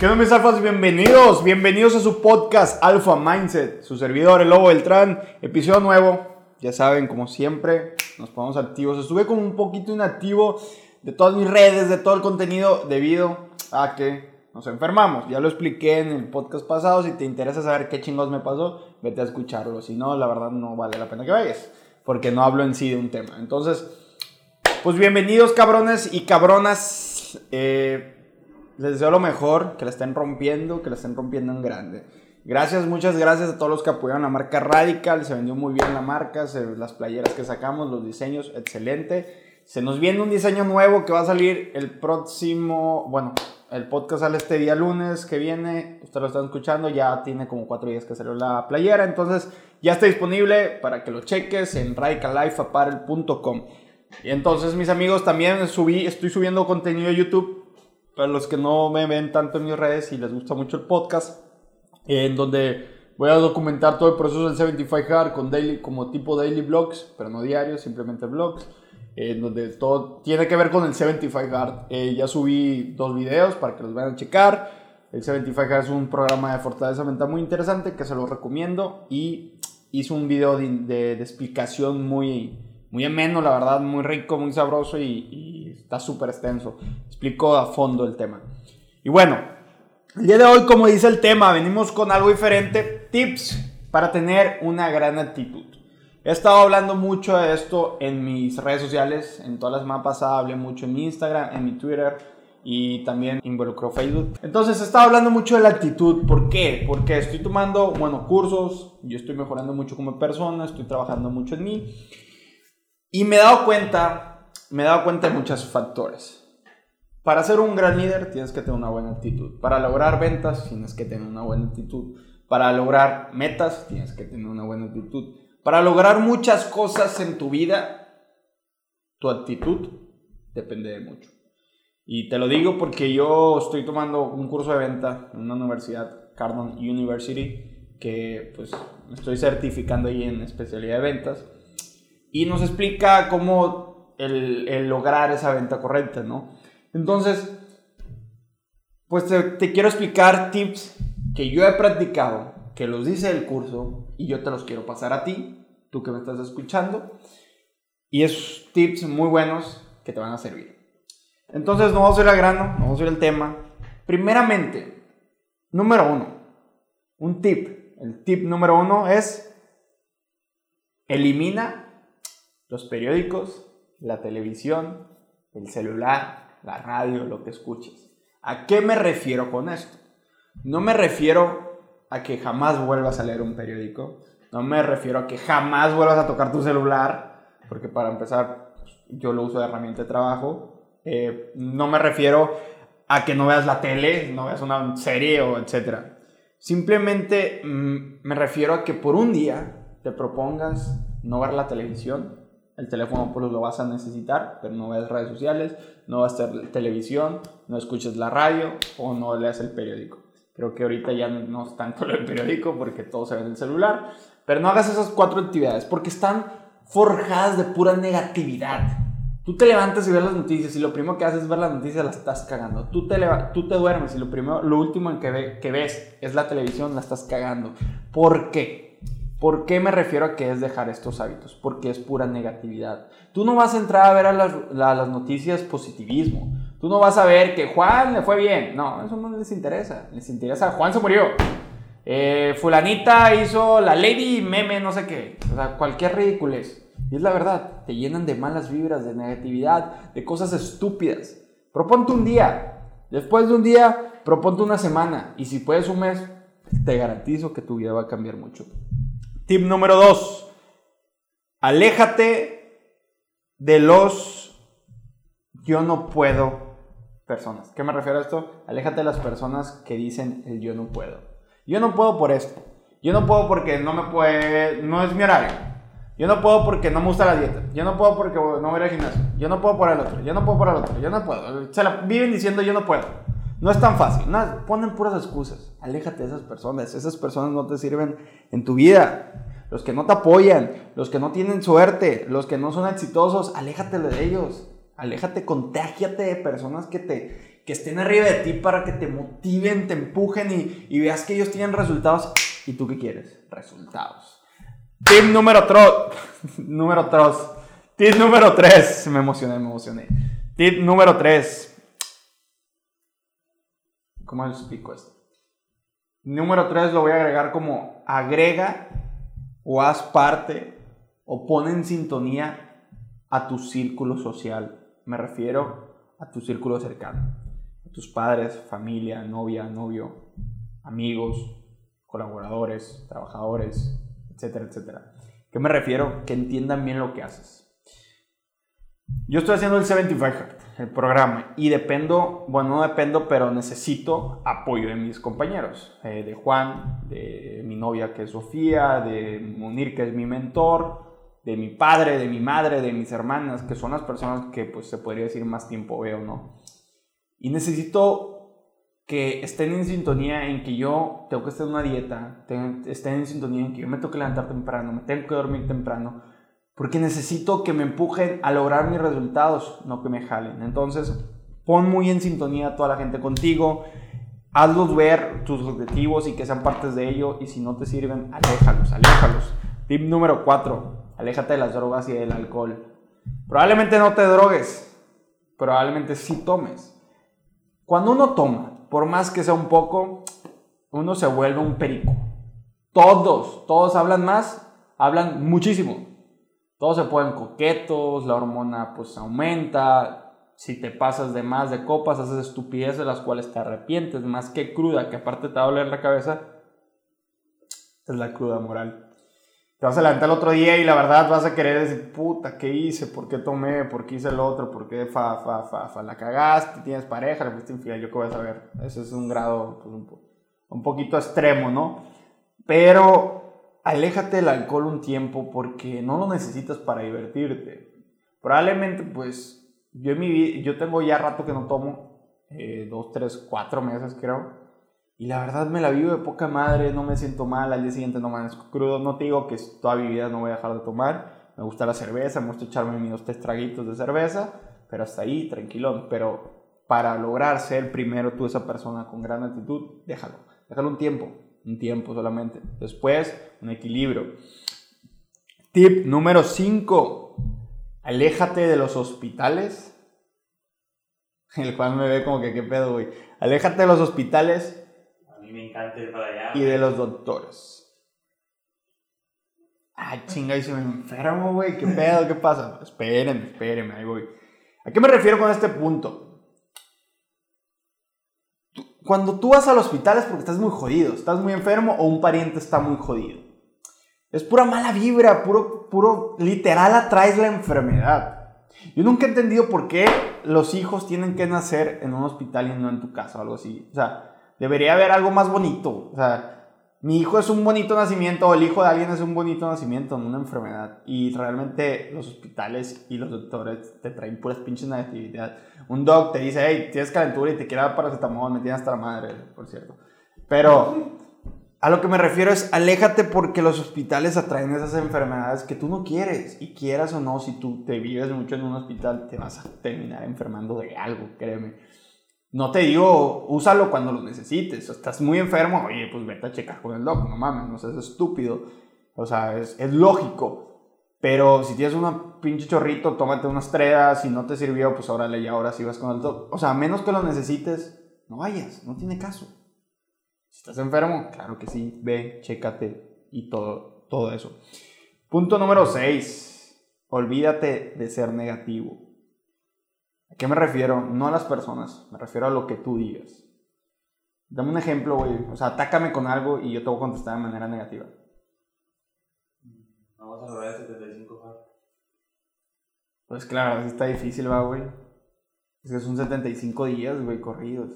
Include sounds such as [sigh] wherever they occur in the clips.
¿Qué onda mis alfas? Bienvenidos, bienvenidos a su podcast Alpha Mindset, su servidor, el Lobo Beltrán, episodio nuevo, ya saben, como siempre, nos ponemos activos. Estuve como un poquito inactivo de todas mis redes, de todo el contenido, debido a que nos enfermamos. Ya lo expliqué en el podcast pasado, si te interesa saber qué chingos me pasó, vete a escucharlo, si no, la verdad no vale la pena que vayas, porque no hablo en sí de un tema. Entonces, pues bienvenidos cabrones y cabronas. Eh, les deseo lo mejor, que la estén rompiendo, que la estén rompiendo en grande. Gracias, muchas gracias a todos los que apoyaron la marca Radical. Se vendió muy bien la marca, las playeras que sacamos, los diseños, excelente. Se nos viene un diseño nuevo que va a salir el próximo, bueno, el podcast sale este día lunes que viene, ustedes lo están escuchando, ya tiene como cuatro días que salió la playera, entonces ya está disponible para que lo cheques en radicallifeapparel.com. Y entonces mis amigos también subí, estoy subiendo contenido de YouTube para los que no me ven tanto en mis redes y les gusta mucho el podcast, en donde voy a documentar todo el proceso del 75 Hard con daily, como tipo daily vlogs, pero no diarios, simplemente vlogs, en donde todo tiene que ver con el 75 Hard. Eh, ya subí dos videos para que los vayan a checar. El 75 Hard es un programa de fortaleza mental muy interesante que se lo recomiendo y hice un video de, de, de explicación muy muy ameno, la verdad, muy rico, muy sabroso y, está súper extenso. Explico a fondo el tema. Y bueno, el día de hoy, como dice el tema, venimos con algo diferente, tips para tener una gran actitud. He estado hablando mucho de esto en mis redes sociales, en todas las pasadas hablé mucho en mi Instagram, en mi Twitter y también involucró Facebook. Entonces he estado hablando mucho de la actitud. ¿Por qué? Porque estoy tomando, bueno, cursos, yo estoy mejorando mucho como persona, estoy trabajando mucho en mí y me he dado cuenta, me he dado cuenta de muchos factores. Para ser un gran líder tienes que tener una buena actitud. Para lograr ventas tienes que tener una buena actitud. Para lograr metas tienes que tener una buena actitud. Para lograr muchas cosas en tu vida, tu actitud depende de mucho. Y te lo digo porque yo estoy tomando un curso de venta en una universidad, Cardon University, que pues me estoy certificando ahí en especialidad de ventas y nos explica cómo el, lograr esa venta correcta, ¿no? Entonces, pues te, quiero explicar tips que yo he practicado, que los dice el curso y yo te los quiero pasar a ti, tú que me estás escuchando, y esos tips muy buenos que te van a servir. Entonces, no vamos a ir al grano, no vamos a ir al tema. Primeramente, número uno, un tip. El tip número uno es elimina los periódicos, la televisión, el celular, la radio, lo que escuches. ¿A qué me refiero con esto? No me refiero a que jamás vuelvas a leer un periódico, no me refiero a que jamás vuelvas a tocar tu celular, porque para empezar yo lo uso de herramienta de trabajo, eh, no me refiero a que no veas la tele, no veas una serie o etcétera. Simplemente mm, me refiero a que por un día te propongas no ver la televisión, el teléfono pues lo vas a necesitar, pero no ves redes sociales, no vas a hacer televisión, no escuches la radio o no leas el periódico. Creo que ahorita ya no es tanto el periódico porque todo se ve en el celular, pero no hagas esas cuatro actividades porque están forjadas de pura negatividad. Tú te levantas y ves las noticias y lo primero que haces es ver las noticias, las estás cagando. Tú te, tú te duermes y lo, primero, lo último en que, que ves es la televisión, la estás cagando. ¿Por qué? ¿Por qué me refiero a que es dejar estos hábitos? Porque es pura negatividad. Tú no vas a entrar a ver a las, noticias positivismo. Tú no vas a ver que Juan le fue bien. No, eso no les interesa. Les interesa, Juan se murió. Eh, fulanita hizo la lady meme, no sé qué. O sea, cualquier ridiculez. Y es la verdad, te llenan de malas vibras, de negatividad, de cosas estúpidas. Proponte un día. Después de un día, proponte una semana. Y si puedes un mes, te garantizo que tu vida va a cambiar mucho. Tip número dos. Aléjate de los yo no puedo personas. ¿Qué me refiero a esto? Aléjate de las personas que dicen el yo no puedo. Yo no puedo por esto. Yo no puedo porque no me puede, no es mi horario. Yo no puedo porque no me gusta la dieta. Yo no puedo porque no voy al gimnasio. Yo no puedo por el otro. Yo no puedo por el otro. Yo no puedo. Se la viven diciendo yo no puedo. No es tan fácil. No, ponen puras excusas. Aléjate de esas personas. Esas personas no te sirven en tu vida. Los que no te apoyan, los que no tienen suerte, los que no son exitosos, aléjate de ellos. Aléjate, contágiate de personas que te que estén arriba de ti para que te motiven, te empujen y, veas que ellos tienen resultados. ¿Y tú qué quieres? Resultados. Tip número 3. [laughs] número 3. Tip número 3. Me emocioné, me emocioné. Tip número 3. ¿Cómo les explico esto? Número 3 lo voy a agregar como agrega o haz parte o pon en sintonía a tu círculo social. Me refiero a tu círculo cercano. A tus padres, familia, novia, novio, amigos, colaboradores, trabajadores, etcétera, etcétera. ¿Qué me refiero? Que entiendan bien lo que haces. Yo estoy haciendo el 75 Hard, el programa, y dependo, bueno, no dependo, pero necesito apoyo de mis compañeros, eh, de Juan, de mi novia que es Sofía, de Munir que es mi mentor, de mi padre, de mi madre, de mis hermanas, que son las personas que pues se podría decir más tiempo veo, ¿no? Y necesito que estén en sintonía en que yo tengo que estar en una dieta, estén en sintonía en que yo me tengo que levantar temprano, me tengo que dormir temprano, porque necesito que me empujen a lograr mis resultados, no que me jalen. Entonces, pon muy en sintonía a toda la gente contigo, hazlos ver tus objetivos y que sean partes de ello, y si no te sirven, aléjalos, aléjalos. Tip número 4, aléjate de las drogas y del alcohol. Probablemente no te drogues, probablemente sí tomes. Cuando uno toma, por más que sea un poco, uno se vuelve un perico. Todos, todos hablan más, hablan muchísimo. Todos se ponen coquetos, la hormona pues aumenta, si te pasas de más de copas, haces estupideces de las cuales te arrepientes, más que cruda, que aparte te va a doler la cabeza, es la cruda moral. Te vas a levantar el otro día y la verdad vas a querer decir, puta, ¿qué hice? ¿Por qué tomé? ¿Por qué hice el otro? ¿Por qué fa, fa, fa, fa? La cagaste, tienes pareja, le fuiste infiel, yo qué voy a saber. Ese es un grado pues, un, un poquito extremo, ¿no? Pero aléjate del alcohol un tiempo porque no lo necesitas para divertirte. Probablemente, pues, yo, en mi, yo tengo ya rato que no tomo, eh, dos, tres, cuatro meses creo, y la verdad me la vivo de poca madre, no me siento mal, al día siguiente no amanezco crudo, no te digo que toda mi vida no voy a dejar de tomar, me gusta la cerveza, me gusta echarme mis dos, tres traguitos de cerveza, pero hasta ahí, tranquilón, pero para lograr ser primero tú esa persona con gran actitud, déjalo, déjalo un tiempo, un tiempo solamente. Después, un equilibrio. Tip número 5. Aléjate de los hospitales. [laughs] El cual me ve como que qué pedo, güey. Aléjate de los hospitales. A mí me encanta ir para allá. Y de los doctores. Ay, chinga, y se me enfermo, güey. ¿Qué pedo? ¿Qué pasa? Espérenme, espérenme, ahí voy. ¿A qué me refiero con este punto? Cuando tú vas al hospital es porque estás muy jodido, estás muy enfermo o un pariente está muy jodido. Es pura mala vibra, puro, puro, literal atraes la enfermedad. Yo nunca he entendido por qué los hijos tienen que nacer en un hospital y no en tu casa o algo así. O sea, debería haber algo más bonito. O sea, mi hijo es un bonito nacimiento o el hijo de alguien es un bonito nacimiento, no una enfermedad. Y realmente los hospitales y los doctores te traen puras pinches negatividad. Un doc te dice, hey, tienes calentura y te quiere dar paracetamol, me tienes la madre, por cierto. Pero a lo que me refiero es, aléjate porque los hospitales atraen esas enfermedades que tú no quieres. Y quieras o no, si tú te vives mucho en un hospital, te vas a terminar enfermando de algo, créeme. No te digo, úsalo cuando lo necesites. Estás muy enfermo, oye, pues vete a checar con el doc, no mames, no seas estúpido. O sea, es, es lógico. Pero si tienes un pinche chorrito, tómate unas tredas. Si no te sirvió, pues órale, y ahora sí vas con el doc. O sea, a menos que lo necesites, no vayas, no tiene caso. Si estás enfermo, claro que sí, ve, chécate y todo, todo eso. Punto número 6. Olvídate de ser negativo. ¿A qué me refiero? No a las personas, me refiero a lo que tú digas. Dame un ejemplo, güey. O sea, atácame con algo y yo te voy a contestar de manera negativa. Vamos a lograr el 75, Pues claro, está difícil, va, güey. Es que son 75 días, güey, corridos.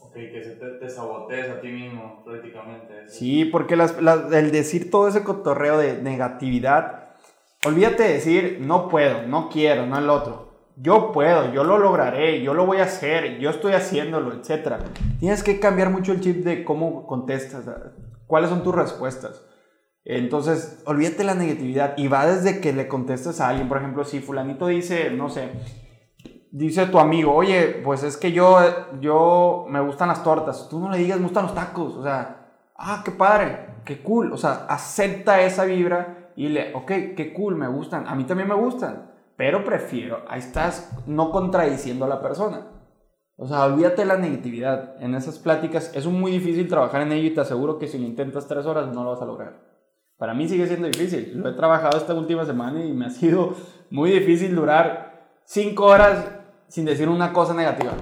Ok, que se te, te sabotees a ti mismo, prácticamente. Sí, porque las, las, el decir todo ese cotorreo de negatividad, olvídate de decir, no puedo, no quiero, no el otro yo puedo, yo lo lograré, yo lo voy a hacer, yo estoy haciéndolo, etc. Tienes que cambiar mucho el chip de cómo contestas, cuáles son tus respuestas. Entonces, olvídate la negatividad y va desde que le contestes a alguien, por ejemplo, si fulanito dice, no sé, dice tu amigo, oye, pues es que yo, yo me gustan las tortas. Tú no le digas, me gustan los tacos. O sea, ah, qué padre, qué cool. O sea, acepta esa vibra y le, ok, qué cool, me gustan. A mí también me gustan. Pero prefiero, ahí estás no contradiciendo a la persona. O sea, olvídate de la negatividad. En esas pláticas es muy difícil trabajar en ello y te aseguro que si lo intentas tres horas no lo vas a lograr. Para mí sigue siendo difícil. Lo he trabajado esta última semana y me ha sido muy difícil durar cinco horas sin decir una cosa negativa.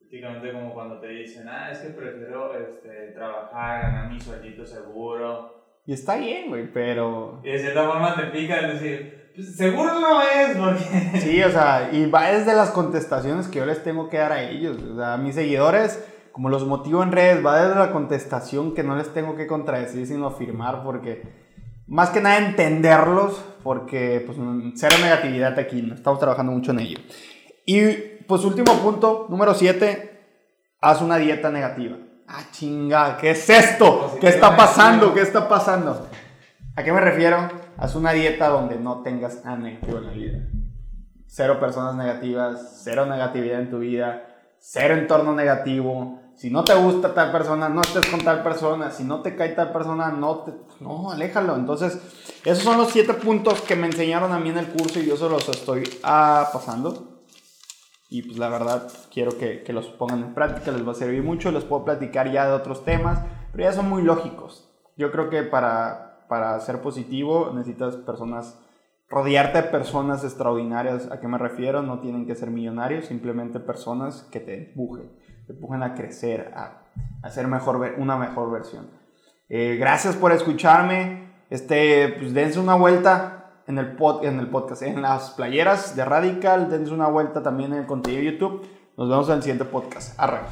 Prácticamente como cuando te dicen, ah, es que prefiero este, trabajar, ganar mi sueldito seguro. Y está bien, güey, pero... Y de cierta forma te pica el decir, pues, seguro no es, porque... [laughs] Sí, o sea, y va desde las contestaciones que yo les tengo que dar a ellos. O sea, a mis seguidores, como los motivo en redes, va desde la contestación que no les tengo que contradecir, sino afirmar, porque más que nada entenderlos, porque pues cero negatividad aquí, estamos trabajando mucho en ello. Y pues último punto, número 7, haz una dieta negativa. Ah, chinga, ¿qué es esto? ¿Qué está pasando? ¿Qué está pasando? ¿A qué me refiero? Haz una dieta donde no tengas negativo en la vida. Cero personas negativas, cero negatividad en tu vida, cero entorno negativo. Si no te gusta tal persona, no estés con tal persona. Si no te cae tal persona, no te... No, aléjalo. Entonces, esos son los siete puntos que me enseñaron a mí en el curso y yo se los estoy ah, pasando. Y pues la verdad, quiero que, que los pongan en práctica, les va a servir mucho. Les puedo platicar ya de otros temas, pero ya son muy lógicos. Yo creo que para, para ser positivo necesitas personas rodearte de personas extraordinarias. ¿A qué me refiero? No tienen que ser millonarios, simplemente personas que te empujen, te empujen a crecer, a, hacer mejor, una mejor versión. Eh, gracias por escucharme. Este, pues dense una vuelta en el, pod, en el podcast, en las playeras de Radical. Dense una vuelta también en el contenido de YouTube. Nos vemos en el siguiente podcast. Arranca.